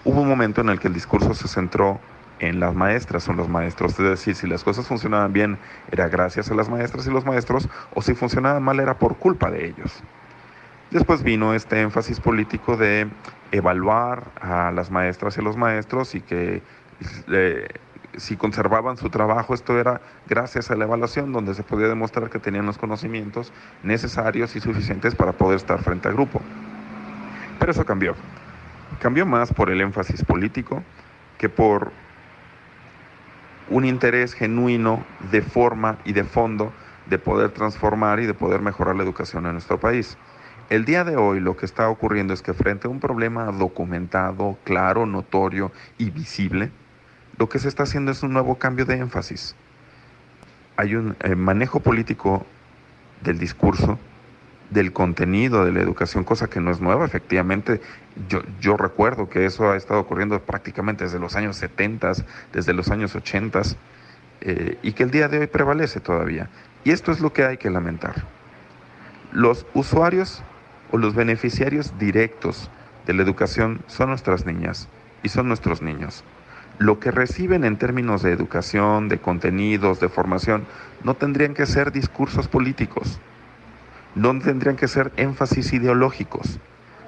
Hubo un momento en el que el discurso se centró en las maestras o los maestros, es decir, si las cosas funcionaban bien era gracias a las maestras y los maestros, o si funcionaban mal era por culpa de ellos. Después vino este énfasis político de evaluar a las maestras y a los maestros y que eh, si conservaban su trabajo, esto era gracias a la evaluación donde se podía demostrar que tenían los conocimientos necesarios y suficientes para poder estar frente al grupo. Pero eso cambió. Cambió más por el énfasis político que por un interés genuino de forma y de fondo de poder transformar y de poder mejorar la educación en nuestro país. El día de hoy lo que está ocurriendo es que frente a un problema documentado, claro, notorio y visible, lo que se está haciendo es un nuevo cambio de énfasis. Hay un eh, manejo político del discurso del contenido de la educación, cosa que no es nueva, efectivamente. Yo, recuerdo que eso ha estado ocurriendo prácticamente desde los años 70, desde los años 80, eh, y que el día de hoy prevalece todavía. Y esto es lo que hay que lamentar. Los usuarios o los beneficiarios directos de la educación son nuestras niñas y son nuestros niños. Lo que reciben en términos de educación, de contenidos, de formación, no tendrían que ser discursos políticos no tendrían que ser énfasis ideológicos,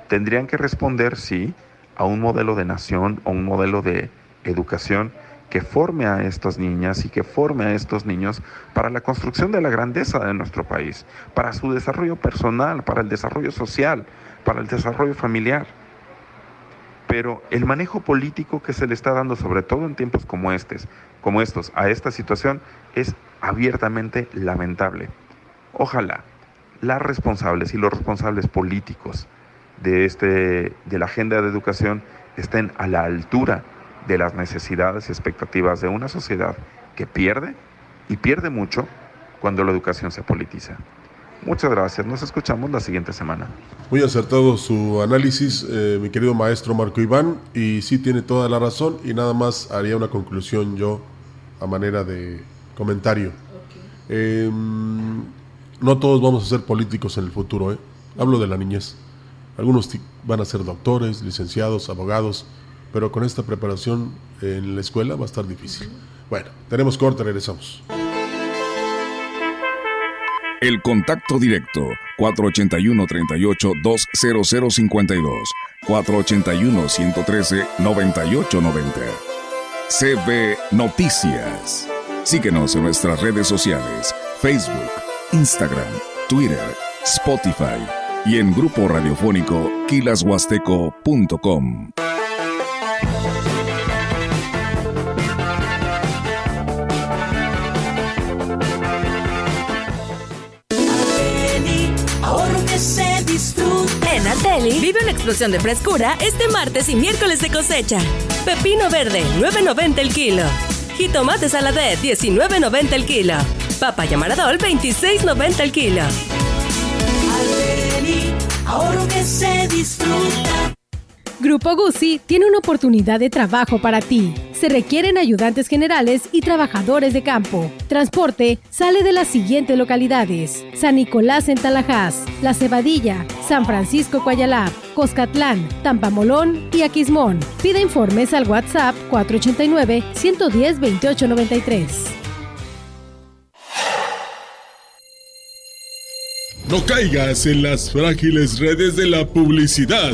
tendrían que responder, sí, a un modelo de nación o un modelo de educación que forme a estas niñas y que forme a estos niños para la construcción de la grandeza de nuestro país, para su desarrollo personal, para el desarrollo social, para el desarrollo familiar. Pero el manejo político que se le está dando, sobre todo en tiempos como estos, como estos, a esta situación, es abiertamente lamentable. Ojalá las responsables y los responsables políticos de, este, de la agenda de educación estén a la altura de las necesidades y expectativas de una sociedad que pierde y pierde mucho cuando la educación se politiza. Muchas gracias, nos escuchamos la siguiente semana. Muy acertado su análisis, eh, mi querido maestro Marco Iván, y sí tiene toda la razón, y nada más haría una conclusión yo a manera de comentario. Em, no todos vamos a ser políticos en el futuro, ¿eh? Hablo de la niñez. Algunos van a ser doctores, licenciados, abogados, pero con esta preparación en la escuela va a estar difícil. Bueno, tenemos corte, regresamos. El contacto directo 481 38 20052 481 113 9890 CB Noticias. Síguenos en nuestras redes sociales, Facebook, Instagram, Twitter, Spotify y en grupo radiofónico kilashuasteco.com. Vive una explosión de frescura este martes y miércoles de cosecha. Pepino verde, 9.90 el kilo. Jitomate saladez, 19.90 el kilo. Papa y amaradol, 26.90 el kilo. ahorro que se disfruta. Grupo Guzzi tiene una oportunidad de trabajo para ti. Se requieren ayudantes generales y trabajadores de campo. Transporte sale de las siguientes localidades: San Nicolás en Talajás, La Cebadilla, San Francisco Coyalá, Coscatlán, Tampamolón y Aquismón. Pide informes al WhatsApp 489 110 2893. No caigas en las frágiles redes de la publicidad.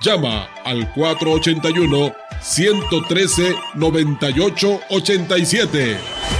Llama al 481 113 9887.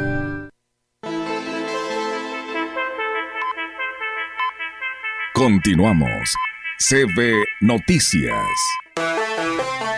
Continuamos. CB Noticias.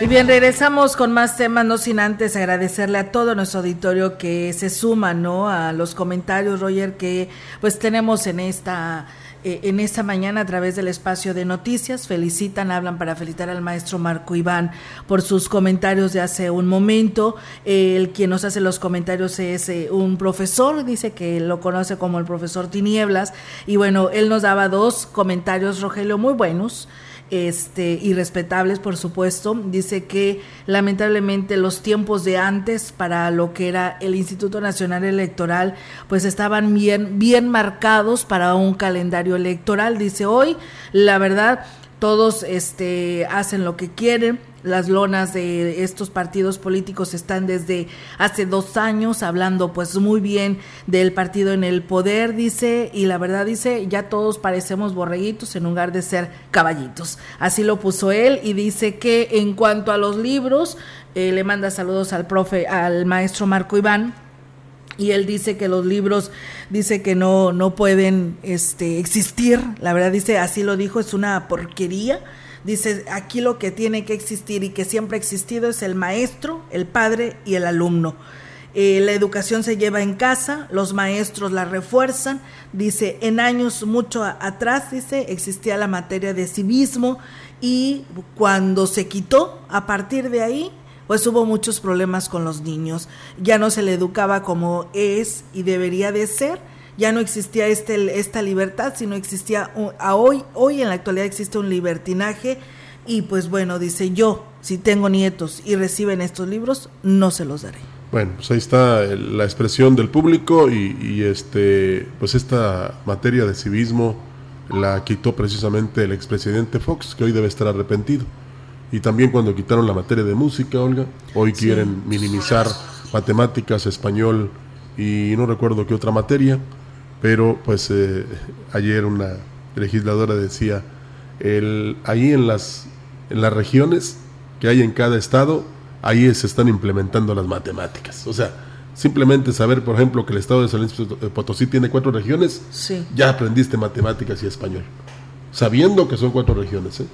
Y bien, regresamos con más temas, no sin antes agradecerle a todo nuestro auditorio que se suma, ¿no? A los comentarios, Roger, que pues tenemos en esta eh, en esta mañana a través del espacio de noticias. Felicitan, hablan para felicitar al maestro Marco Iván por sus comentarios de hace un momento. el quien nos hace los comentarios es eh, un profesor, dice que lo conoce como el profesor Tinieblas. Y bueno, él nos daba dos comentarios, Rogelio, muy buenos este, y respetables, por supuesto. Dice que lamentablemente los tiempos de antes para lo que era el Instituto Nacional Electoral, pues estaban bien, bien marcados para un calendario electoral. Dice hoy, la verdad, todos este, hacen lo que quieren las lonas de estos partidos políticos están desde hace dos años hablando pues muy bien del partido en el poder, dice, y la verdad dice, ya todos parecemos borreguitos en lugar de ser caballitos. Así lo puso él y dice que en cuanto a los libros, eh, le manda saludos al profe, al maestro Marco Iván, y él dice que los libros dice que no no pueden este existir la verdad dice así lo dijo es una porquería Dice, aquí lo que tiene que existir y que siempre ha existido es el maestro, el padre y el alumno. Eh, la educación se lleva en casa, los maestros la refuerzan. Dice, en años mucho atrás, dice, existía la materia de civismo y cuando se quitó, a partir de ahí, pues hubo muchos problemas con los niños. Ya no se le educaba como es y debería de ser ya no existía este, esta libertad, sino existía a hoy, hoy en la actualidad existe un libertinaje y pues bueno, dice yo, si tengo nietos y reciben estos libros, no se los daré. Bueno, pues ahí está la expresión del público y, y este, pues esta materia de civismo la quitó precisamente el expresidente Fox, que hoy debe estar arrepentido. Y también cuando quitaron la materia de música, Olga, hoy quieren minimizar matemáticas, español y no recuerdo qué otra materia pero pues eh, ayer una legisladora decía, el, ahí en las, en las regiones que hay en cada estado, ahí se están implementando las matemáticas. O sea, simplemente saber, por ejemplo, que el estado de San Luis Potosí tiene cuatro regiones, ya aprendiste matemáticas y español, sabiendo que son cuatro regiones. ¿eh?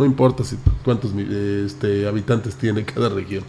No importa si cuántos este, habitantes tiene cada región.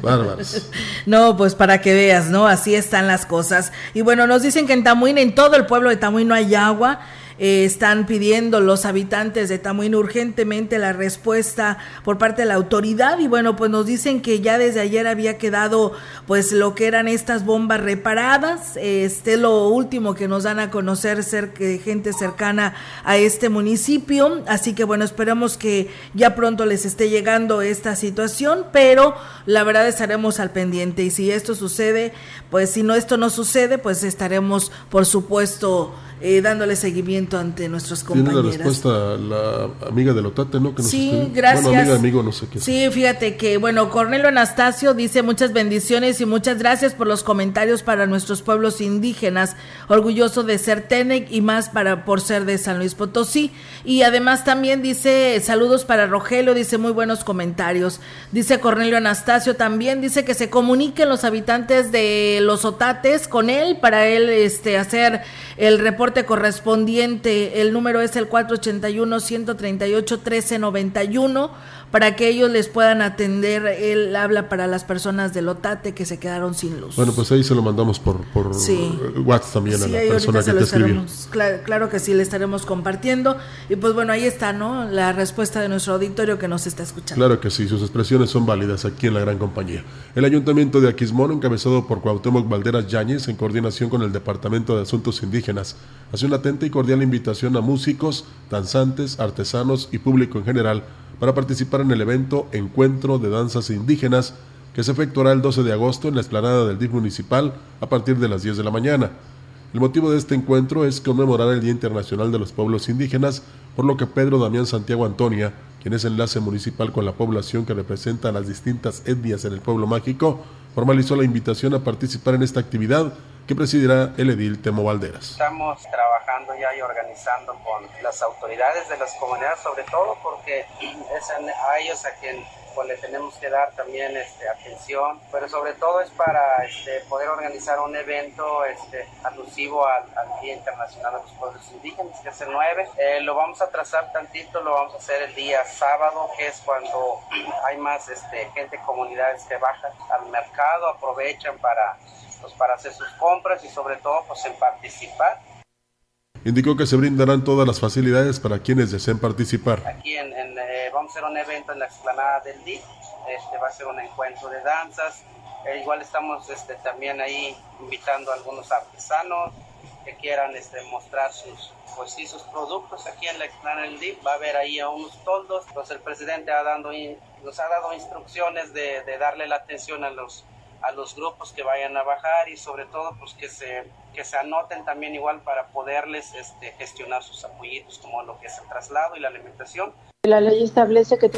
Bárbaros. no, pues para que veas, ¿no? Así están las cosas. Y bueno, nos dicen que en Tamuín, en todo el pueblo de Tamuín no hay agua. Eh, están pidiendo los habitantes de Tamuín urgentemente la respuesta por parte de la autoridad. Y bueno, pues nos dicen que ya desde ayer había quedado pues lo que eran estas bombas reparadas, este lo último que nos dan a conocer ser gente cercana a este municipio, así que bueno, esperamos que ya pronto les esté llegando esta situación, pero la verdad estaremos al pendiente. Y si esto sucede, pues si no esto no sucede, pues estaremos por supuesto eh, dándole seguimiento ante nuestros compañeros. Tiene la respuesta la amiga de Lotate, ¿no? Que sí, gracias. Bueno, amiga, amigo, no sé qué. Sí, fíjate que, bueno, Cornelio Anastasio dice muchas bendiciones y muchas gracias por los comentarios para nuestros pueblos indígenas. Orgulloso de ser Tenec y más para por ser de San Luis Potosí. Y además también dice saludos para Rogelio, dice muy buenos comentarios. Dice Cornelio Anastasio también, dice que se comuniquen los habitantes de los Otates con él para él este, hacer el reporte correspondiente. El número es el 481-138-1391 para que ellos les puedan atender. Él habla para las personas del Otate que se quedaron sin luz. Bueno, pues ahí se lo mandamos por, por WhatsApp también a la persona que te escribió. Claro, claro, que sí, le estaremos compartiendo. Y pues bueno, ahí está, ¿no? La respuesta de nuestro auditorio que nos está escuchando. Claro que sí, sus expresiones son válidas aquí en la gran compañía. El Ayuntamiento de Aquismón, encabezado por Cuauhtémoc Valderas Yáñez, en coordinación con el Departamento de Asuntos Indígenas, hace una atenta y cordial invitación a músicos, danzantes, artesanos y público en general para participar en el evento Encuentro de Danzas Indígenas que se efectuará el 12 de agosto en la explanada del DIF municipal a partir de las 10 de la mañana. El motivo de este encuentro es conmemorar el Día Internacional de los Pueblos Indígenas, por lo que Pedro Damián Santiago Antonia, quien es enlace municipal con la población que representa a las distintas etnias en el pueblo mágico, formalizó la invitación a participar en esta actividad que presidirá el edil Temo Valderas. Estamos trabajando ya y organizando con las autoridades de las comunidades, sobre todo porque es a ellos a quien pues le tenemos que dar también este, atención, pero sobre todo es para este, poder organizar un evento este, alusivo al, Día Internacional de los Pueblos Indígenas, que es el 9. Eh, lo vamos a trazar tantito, lo vamos a hacer el día sábado, que es cuando hay más este, gente, comunidades que bajan al mercado, aprovechan para, pues, para hacer sus compras y sobre todo pues en participar. Indicó que se brindarán todas las facilidades para quienes deseen participar. Aquí en, eh, vamos a hacer un evento en la explanada del DIF, este, va a ser un encuentro de danzas, eh, igual estamos este, también ahí invitando a algunos artesanos que quieran este, mostrar sus, pues, sí, sus productos aquí en la explanada del DIF, va a haber ahí a unos toldos, pues el presidente ha dando, nos ha dado instrucciones de, de darle la atención a los a los grupos que vayan a bajar y sobre todo pues que se que se anoten también igual para poderles este, gestionar sus apoyitos como lo que es el traslado y la alimentación. La ley establece que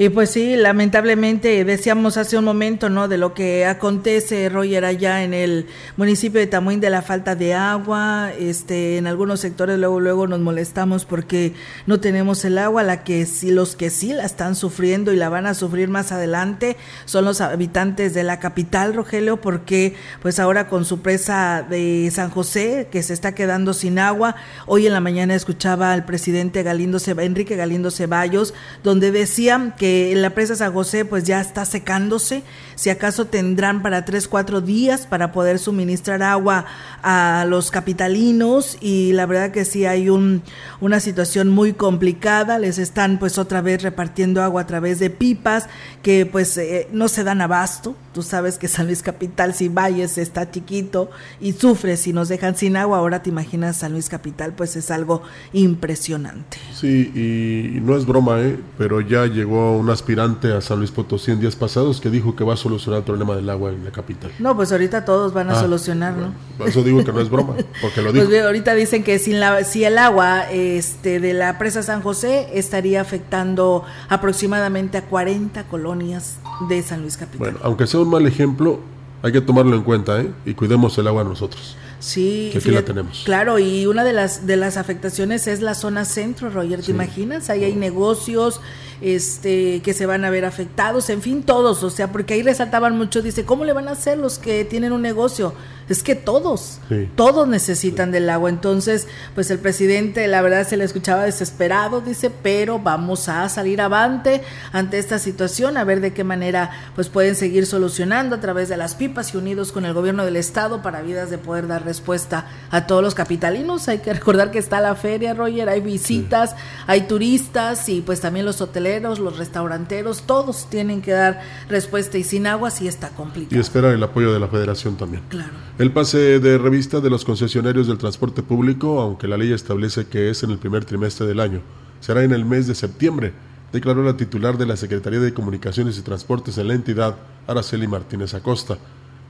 y pues sí, lamentablemente decíamos hace un momento, ¿no? De lo que acontece, Roger, allá en el municipio de Tamuín de la falta de agua, este, en algunos sectores luego luego nos molestamos porque no tenemos el agua, la que sí, los que sí la están sufriendo y la van a sufrir más adelante son los habitantes de la capital, Rogelio, porque pues ahora con su presa de San José que se está quedando sin agua, hoy en la mañana escuchaba al presidente Galindo Enrique Galindo Ceballos, donde decían que la presa San José pues ya está secándose, si acaso tendrán para tres, cuatro días para poder suministrar agua a los capitalinos y la verdad que sí hay un, una situación muy complicada, les están pues otra vez repartiendo agua a través de pipas que pues eh, no se dan abasto, tú sabes que San Luis Capital si Valles está chiquito y sufre si nos dejan sin agua, ahora te imaginas San Luis Capital pues es algo impresionante. Sí, y no es broma, ¿eh? pero ya llegó un aspirante a San Luis Potosí en días pasados que dijo que va a solucionar el problema del agua en la capital. No, pues ahorita todos van a ah, solucionar, ¿no? eso digo que no es broma, porque lo pues digo. ahorita dicen que sin la, si el agua este, de la presa San José estaría afectando aproximadamente a 40 colonias de San Luis Capital. Bueno, aunque sea un mal ejemplo, hay que tomarlo en cuenta, ¿eh? Y cuidemos el agua nosotros. Sí, que aquí la tenemos. Claro, y una de las de las afectaciones es la zona centro, Roger, ¿te imaginas? Ahí hay negocios, este, que se van a ver afectados, en fin, todos, o sea, porque ahí resaltaban mucho, dice, ¿cómo le van a hacer los que tienen un negocio? Es que todos, todos necesitan del agua. Entonces, pues el presidente, la verdad, se le escuchaba desesperado, dice, pero vamos a salir avante ante esta situación, a ver de qué manera pues pueden seguir solucionando a través de las pipas y unidos con el gobierno del estado para vidas de poder dar respuesta a todos los capitalinos. Hay que recordar que está la feria, Roger, hay visitas, hay turistas y pues también los hoteleros los restauranteros, todos tienen que dar respuesta y sin agua sí está complicado. Y espera el apoyo de la federación también. Claro. El pase de revista de los concesionarios del transporte público, aunque la ley establece que es en el primer trimestre del año, será en el mes de septiembre, declaró la titular de la Secretaría de Comunicaciones y Transportes en la entidad, Araceli Martínez Acosta.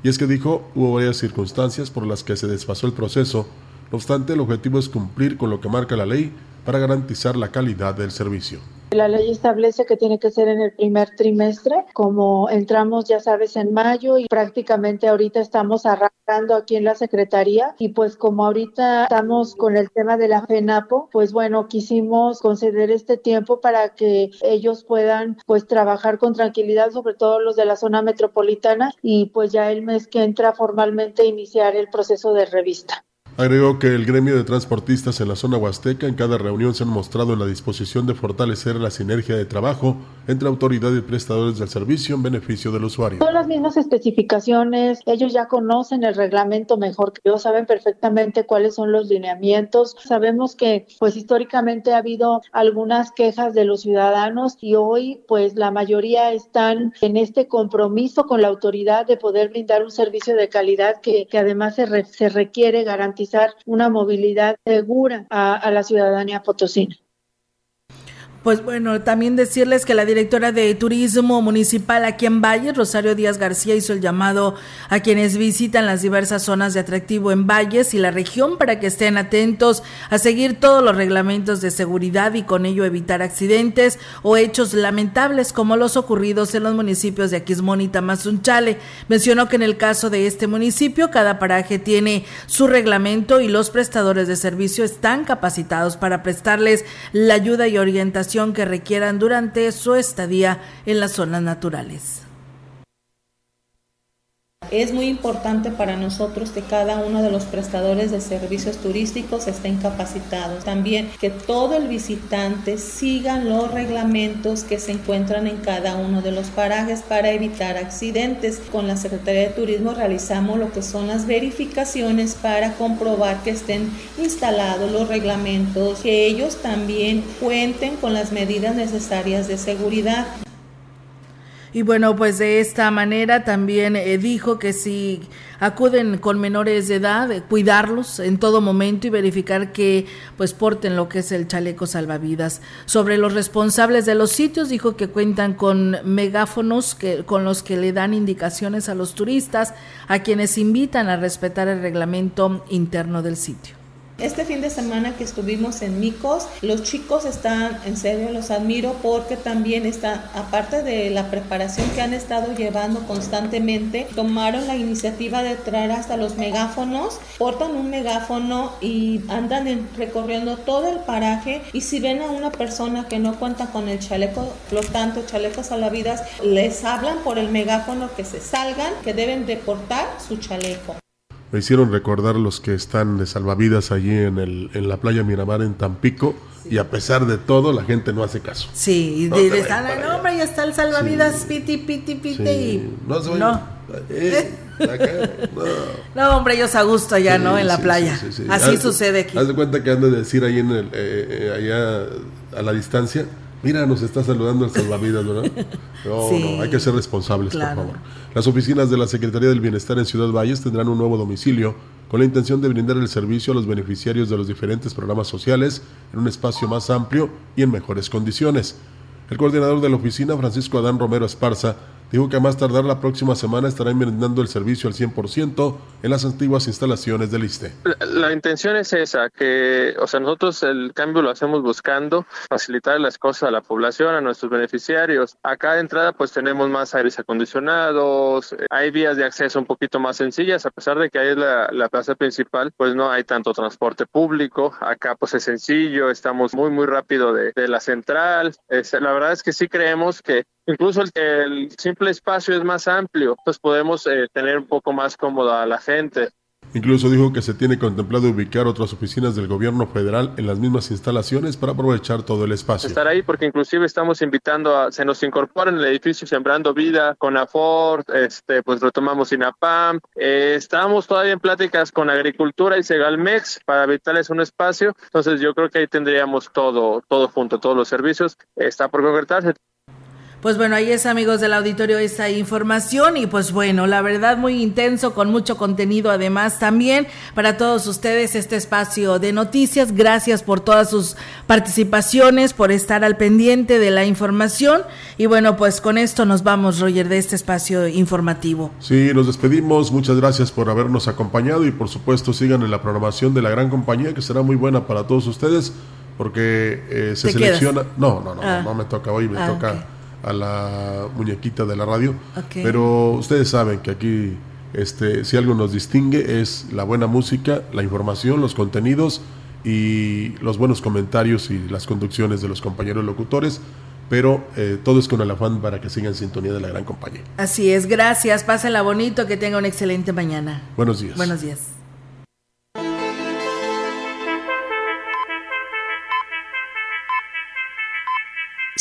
Y es que dijo, hubo varias circunstancias por las que se desfasó el proceso, no obstante el objetivo es cumplir con lo que marca la ley para garantizar la calidad del servicio. La ley establece que tiene que ser en el primer trimestre, como entramos, ya sabes, en mayo y prácticamente ahorita estamos arrancando aquí en la Secretaría y pues como ahorita estamos con el tema de la FENAPO, pues bueno, quisimos conceder este tiempo para que ellos puedan pues trabajar con tranquilidad, sobre todo los de la zona metropolitana y pues ya el mes que entra formalmente iniciar el proceso de revista. Agregó que el gremio de transportistas en la zona huasteca en cada reunión se han mostrado en la disposición de fortalecer la sinergia de trabajo entre autoridad y prestadores del servicio en beneficio del usuario. Son las mismas especificaciones, ellos ya conocen el reglamento mejor que yo, saben perfectamente cuáles son los lineamientos. Sabemos que pues históricamente ha habido algunas quejas de los ciudadanos y hoy pues la mayoría están en este compromiso con la autoridad de poder brindar un servicio de calidad que, que además se, se requiere garantizar una movilidad segura a, a la ciudadanía potosina. Pues bueno, también decirles que la directora de Turismo Municipal aquí en Valle, Rosario Díaz García, hizo el llamado a quienes visitan las diversas zonas de atractivo en Valles y la región para que estén atentos a seguir todos los reglamentos de seguridad y con ello evitar accidentes o hechos lamentables como los ocurridos en los municipios de Aquismón y Tamazunchale. Mencionó que en el caso de este municipio, cada paraje tiene su reglamento y los prestadores de servicio están capacitados para prestarles la ayuda y orientación que requieran durante su estadía en las zonas naturales. Es muy importante para nosotros que cada uno de los prestadores de servicios turísticos estén capacitados. También que todo el visitante siga los reglamentos que se encuentran en cada uno de los parajes para evitar accidentes. Con la Secretaría de Turismo realizamos lo que son las verificaciones para comprobar que estén instalados los reglamentos, que ellos también cuenten con las medidas necesarias de seguridad. Y bueno, pues de esta manera también eh, dijo que si acuden con menores de edad, eh, cuidarlos en todo momento y verificar que pues porten lo que es el chaleco salvavidas. Sobre los responsables de los sitios, dijo que cuentan con megáfonos que, con los que le dan indicaciones a los turistas, a quienes invitan a respetar el reglamento interno del sitio. Este fin de semana que estuvimos en Micos, los chicos están, en serio, los admiro porque también está, aparte de la preparación que han estado llevando constantemente, tomaron la iniciativa de traer hasta los megáfonos, portan un megáfono y andan recorriendo todo el paraje y si ven a una persona que no cuenta con el chaleco flotante, chalecos vidas, les hablan por el megáfono que se salgan, que deben de portar su chaleco me hicieron recordar los que están de salvavidas allí en, el, en la playa Miramar en Tampico y a pesar de todo la gente no hace caso. Sí, y de, de, no, hombre, ya está el salvavidas, piti, piti, piti y no. no. Eh, no. hombre, ellos a gusto allá, ¿no? En la playa. Así sucede aquí. Haz de cuenta que han de decir ahí en el, eh, eh, allá a la distancia, Mira, nos está saludando el salvavidas, ¿verdad? No, no, hay que ser responsables, por favor. Las oficinas de la Secretaría del Bienestar en Ciudad Valles tendrán un nuevo domicilio con la intención de brindar el servicio a los beneficiarios de los diferentes programas sociales en un espacio más amplio y en mejores condiciones. El coordinador de la oficina, Francisco Adán Romero Esparza, Dijo que a más tardar la próxima semana estará brindando el servicio al 100% en las antiguas instalaciones del ISTE. La, intención es esa, que, o sea, nosotros el cambio lo hacemos buscando facilitar las cosas a la población, a nuestros beneficiarios. Acá de entrada pues tenemos más aires acondicionados, hay vías de acceso un poquito más sencillas, a pesar de que ahí es la, plaza principal, pues no hay tanto transporte público. Acá pues es sencillo, estamos muy, muy rápido de, la central. la verdad es que sí creemos que Incluso el, simple espacio es más amplio, pues podemos eh, tener un poco más cómoda a la gente. Incluso dijo que se tiene contemplado ubicar otras oficinas del gobierno federal en las mismas instalaciones para aprovechar todo el espacio. Estar ahí porque inclusive estamos invitando a, se nos incorpora en el edificio Sembrando Vida con Aford, este, pues retomamos INAPAM, eh, estamos todavía en pláticas con Agricultura y Segalmex para evitarles un espacio, entonces yo creo que ahí tendríamos todo, todo junto, todos los servicios, está por concretarse. Pues bueno, ahí es amigos del auditorio esa información y pues bueno, la verdad muy intenso con mucho contenido además también para todos ustedes este espacio de noticias. Gracias por todas sus participaciones, por estar al pendiente de la información y bueno, pues con esto nos vamos Roger de este espacio informativo. Sí, nos despedimos. Muchas gracias por habernos acompañado y por supuesto sigan en la programación de la gran compañía que será muy buena para todos ustedes porque eh, se selecciona. No, no, no, ah. no, me toca hoy, me ah, toca a la muñequita de la radio. Pero ustedes saben que aquí, este, si algo nos distingue es la buena música, la información, los contenidos y los buenos comentarios y las conducciones de los compañeros locutores. Pero eh, todo es con el afán para que sigan en sintonía de la gran compañía. Así es, gracias, pásenla bonito, que tenga una excelente mañana. Buenos días. Buenos días.